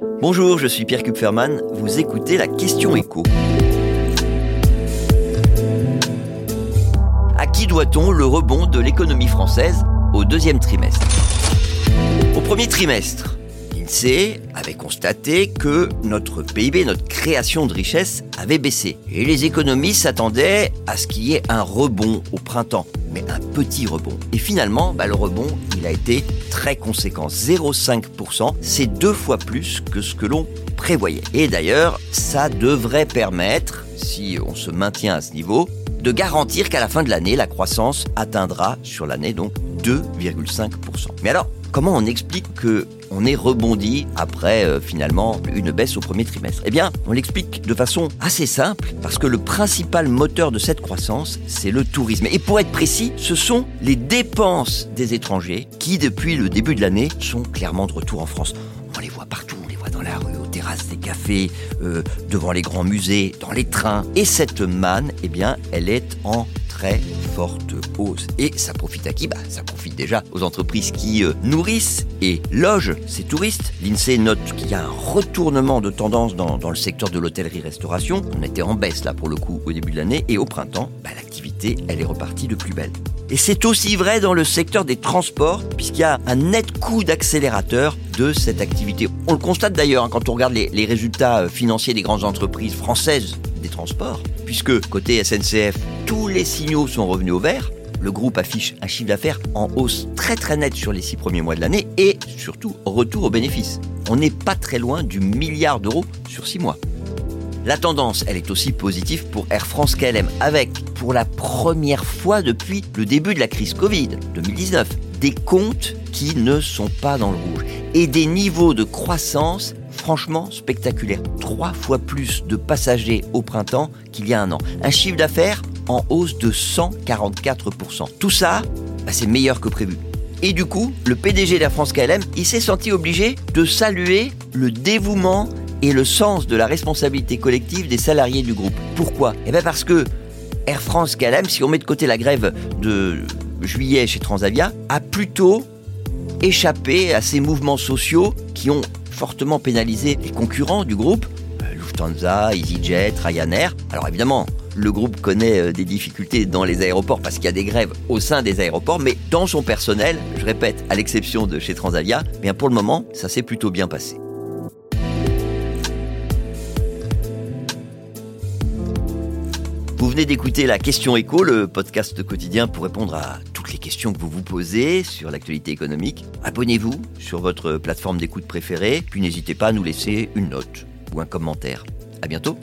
Bonjour, je suis Pierre Kupferman, vous écoutez la question écho. À qui doit-on le rebond de l'économie française au deuxième trimestre? Au premier trimestre, l'INSEE avait constaté que notre PIB, notre création de richesse avait baissé. Et les économistes s'attendaient à ce qu'il y ait un rebond au printemps, mais un petit rebond. Et finalement, bah, le rebond, il a été très conséquent, 0,5%. C'est deux fois plus que ce que l'on prévoyait. Et d'ailleurs, ça devrait permettre, si on se maintient à ce niveau, de garantir qu'à la fin de l'année, la croissance atteindra sur l'année donc 2,5%. Mais alors, comment on explique que on est rebondi après euh, finalement une baisse au premier trimestre? Eh bien, on l'explique de façon assez simple parce que le principal moteur de cette croissance, c'est le tourisme. Et pour être précis, ce sont les dépenses des étrangers qui, depuis le début de l'année, sont clairement de retour en France. On les voit partout, on les voit dans la rue, aux terrasses des cafés, euh, devant les grands musées, dans les trains. Et cette manne, eh bien, elle est en très Et ça profite à qui bah, Ça profite déjà aux entreprises qui euh, nourrissent et logent ces touristes. L'INSEE note qu'il y a un retournement de tendance dans, le secteur de l'hôtellerie-restauration. On était en baisse là pour le coup au début de l'année et au printemps, bah, l'activité elle est repartie de plus belle. Et c'est aussi vrai dans le secteur des transports, puisqu'il y a un net coup d'accélérateur de cette activité. On le constate d'ailleurs hein, quand on regarde les, les résultats euh, financiers des grandes entreprises françaises des transports, puisque côté SNCF, tous les signaux sont revenus au vert. Le groupe affiche un chiffre d'affaires en hausse très très net sur les six premiers mois de l'année et surtout retour aux bénéfices. On n'est pas très loin du milliard d'euros sur six mois. La tendance, elle est aussi positive pour Air France KLM, avec, pour la première fois depuis le début de la crise Covid 2019, des comptes qui ne sont pas dans le rouge et des niveaux de croissance franchement spectaculaires. Trois fois plus de passagers au printemps qu'il y a un an. Un chiffre d'affaires en hausse de 144%. Tout ça, bah, c'est meilleur que prévu. Et du coup, le PDG d'Air France KLM, il s'est senti obligé de saluer le dévouement et le sens de la responsabilité collective des salariés du groupe. Pourquoi? Eh bien parce que Air France KLM, si on met de côté la grève de juillet chez Transavia, a plutôt échappé à ces mouvements sociaux qui ont fortement pénalisé les concurrents du groupe, euh, Lufthansa, EasyJet, Ryanair. Alors évidemment, le groupe connaît euh, des difficultés dans les aéroports parce qu'il y a des grèves au sein des aéroports, mais dans son personnel, je répète, à l'exception de chez Transavia, eh bien pour le moment, ça s'est plutôt bien passé. Vous venez d'écouter la question écho, le podcast quotidien pour répondre à toutes les questions que vous vous posez sur l'actualité économique. Abonnez-vous sur votre plateforme d'écoute préférée, puis n'hésitez pas à nous laisser une note ou un commentaire. À bientôt.